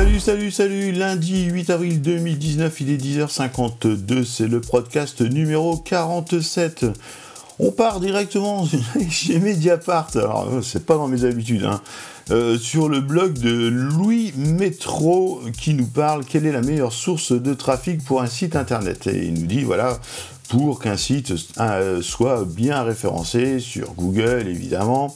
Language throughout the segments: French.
Salut, salut, salut, lundi 8 avril 2019, il est 10h52, c'est le podcast numéro 47. On part directement chez Mediapart, alors euh, c'est pas dans mes habitudes, hein. euh, sur le blog de Louis Métro qui nous parle quelle est la meilleure source de trafic pour un site internet. Et il nous dit, voilà, pour qu'un site euh, soit bien référencé sur Google évidemment,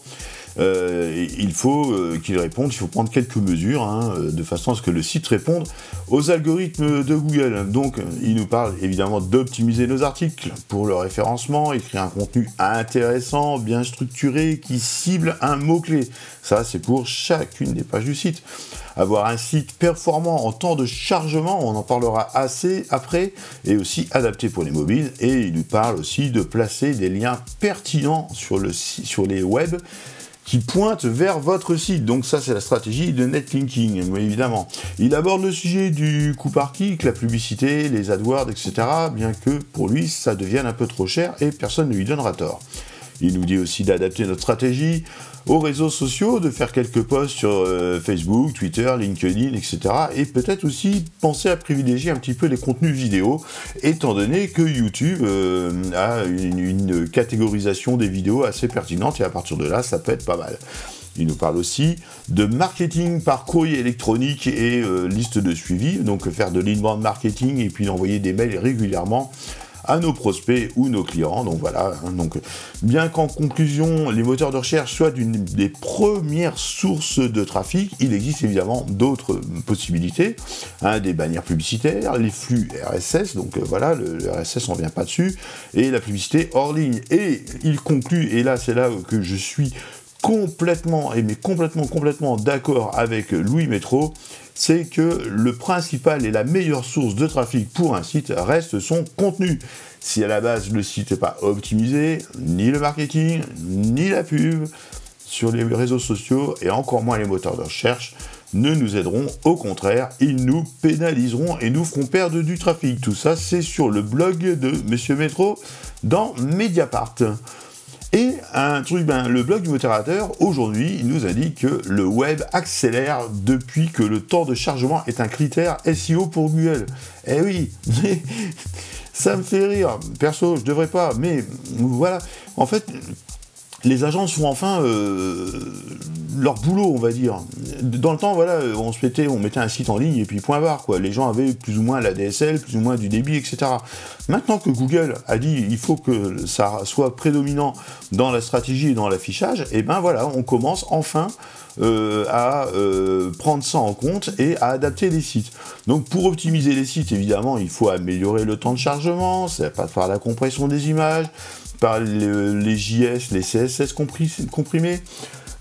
euh, il faut euh, qu'il réponde, il faut prendre quelques mesures hein, de façon à ce que le site réponde aux algorithmes de Google. Donc il nous parle évidemment d'optimiser nos articles pour le référencement, écrire un contenu intéressant, bien structuré, qui cible un mot-clé. Ça c'est pour chacune des pages du site. Avoir un site performant en temps de chargement, on en parlera assez après, et aussi adapté pour les mobiles. Et il nous parle aussi de placer des liens pertinents sur, le, sur les web qui pointe vers votre site. Donc ça, c'est la stratégie de netlinking, évidemment. Il aborde le sujet du coût par clic, la publicité, les AdWords, etc. Bien que pour lui, ça devienne un peu trop cher et personne ne lui donnera tort. Il nous dit aussi d'adapter notre stratégie aux réseaux sociaux, de faire quelques posts sur euh, Facebook, Twitter, LinkedIn, etc. Et peut-être aussi penser à privilégier un petit peu les contenus vidéo, étant donné que YouTube euh, a une, catégorisation des vidéos assez pertinente et à partir de là, ça peut être pas mal. Il nous parle aussi de marketing par courrier électronique et euh, liste de suivi, donc faire de l'inbound marketing et puis d'envoyer des mails régulièrement à nos prospects ou nos clients. Donc voilà, hein. donc bien qu'en conclusion, les moteurs de recherche soient une des premières sources de trafic, il existe évidemment d'autres possibilités, hein, des bannières publicitaires, les flux RSS, donc euh, voilà, le, RSS on vient pas dessus, et la publicité hors ligne. Et il conclut, et là c'est là que je suis complètement, et mais complètement, complètement d'accord avec Louis Métro, c'est que le principal et la meilleure source de trafic pour un site reste son contenu. Si à la base le site n'est pas optimisé, ni le marketing, ni la pub, sur les réseaux sociaux et encore moins les moteurs de recherche ne nous aideront. Au contraire, ils nous pénaliseront et nous feront perdre du trafic. Tout ça, c'est sur le blog de Monsieur Métro dans Mediapart. Un truc, ben, le blog du modérateur, aujourd'hui, il nous a dit que le web accélère depuis que le temps de chargement est un critère SEO pour Google. Eh oui, ça me fait rire. Perso, je devrais pas, mais voilà. En fait, les agences font enfin euh, leur boulot, on va dire. Dans le temps, voilà, on se mettait, on mettait un site en ligne et puis point barre, quoi. Les gens avaient plus ou moins la DSL, plus ou moins du débit, etc. Maintenant que Google a dit il faut que ça soit prédominant dans la stratégie et dans l'affichage, et eh ben voilà, on commence enfin euh, à euh, prendre ça en compte et à adapter les sites. Donc pour optimiser les sites, évidemment, il faut améliorer le temps de chargement, ça passe par la compression des images, par les JS, les CSS comprimés,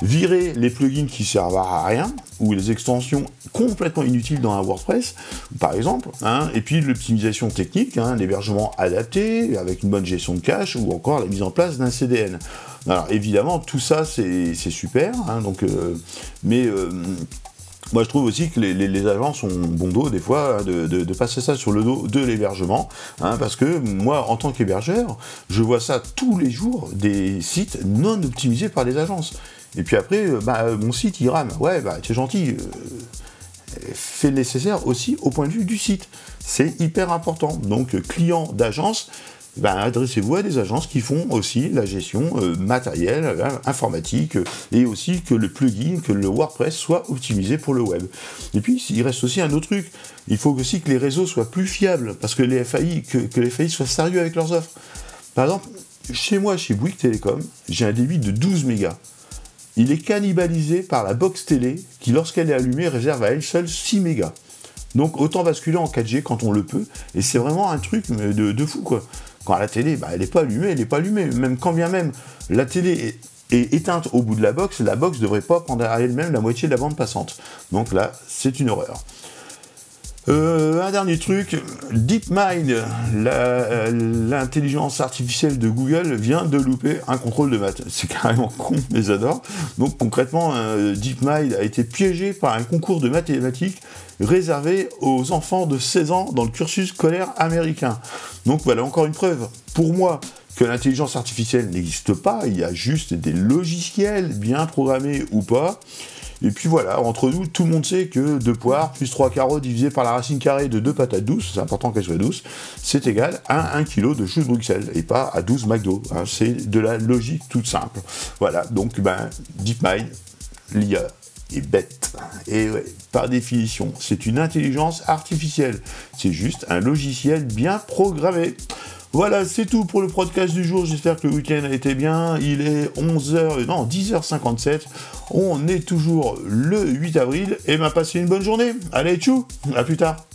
virer les plugins qui servent à rien, ou les extensions complètement inutiles dans un WordPress, par exemple, hein, et puis l'optimisation technique, hein, l'hébergement adapté, avec une bonne gestion de cache, ou encore la mise en place d'un CDN. Alors évidemment, tout ça c'est super, hein, donc, euh, mais euh, moi, je trouve aussi que les, agents sont bon dos, des fois, hein, de, passer ça sur le dos de l'hébergement, hein, parce que moi, en tant qu'hébergeur, je vois ça tous les jours, des sites non optimisés par les agences. Et puis après, euh, bah, mon site, il rame. Ouais, bah, es gentil. Euh, fais le nécessaire aussi au point de vue du site. C'est hyper important. Donc, client d'agence, ben, adressez-vous à des agences qui font aussi la gestion euh, matérielle, euh, informatique, euh, et aussi que le plugin, que le WordPress soit optimisé pour le web. Et puis, il reste aussi un autre truc. Il faut aussi que les réseaux soient plus fiables, parce que les FAI, que, les FAI soient sérieux avec leurs offres. Par exemple, chez moi, chez Bouygues Télécom, j'ai un débit de 12 mégas. Il est cannibalisé par la box télé, qui, lorsqu'elle est allumée, réserve à elle seule 6 mégas. Donc autant basculer en 4G quand on le peut, et c'est vraiment un truc de, fou quoi. Quand la télé, bah, elle n'est pas allumée, elle n'est pas allumée. Même quand bien même la télé est, éteinte au bout de la box, la box ne devrait pas prendre à elle-même la moitié de la bande passante. Donc là, c'est une horreur. Euh, un dernier truc, DeepMind, l'intelligence artificielle de Google, vient de louper un contrôle de maths. C'est carrément con, mais j'adore. Donc concrètement, euh, DeepMind a été piégé par un concours de mathématiques réservé aux enfants de 16 ans dans le cursus scolaire américain. Donc voilà encore une preuve, pour moi, que l'intelligence artificielle n'existe pas, il y a juste des logiciels bien programmés ou pas. Et puis voilà, entre nous, tout le monde sait que 2 poires plus 3 carottes divisé par la racine carrée de 2 patates douces, c'est important qu'elles soient douces, c'est égal à 1 kg de choux de Bruxelles, et pas à 12 McDo. Hein. c'est de la logique toute simple. Voilà, donc ben, DeepMind, l'IA, est bête. Et par définition, c'est une intelligence artificielle. C'est juste un logiciel bien programmé. Voilà, c'est tout pour le podcast du jour. J'espère que le week-end a été bien. Il est 11h, non, 10h57. On est toujours le 8 avril et m'a passé une bonne journée. Allez, tchou, à plus tard.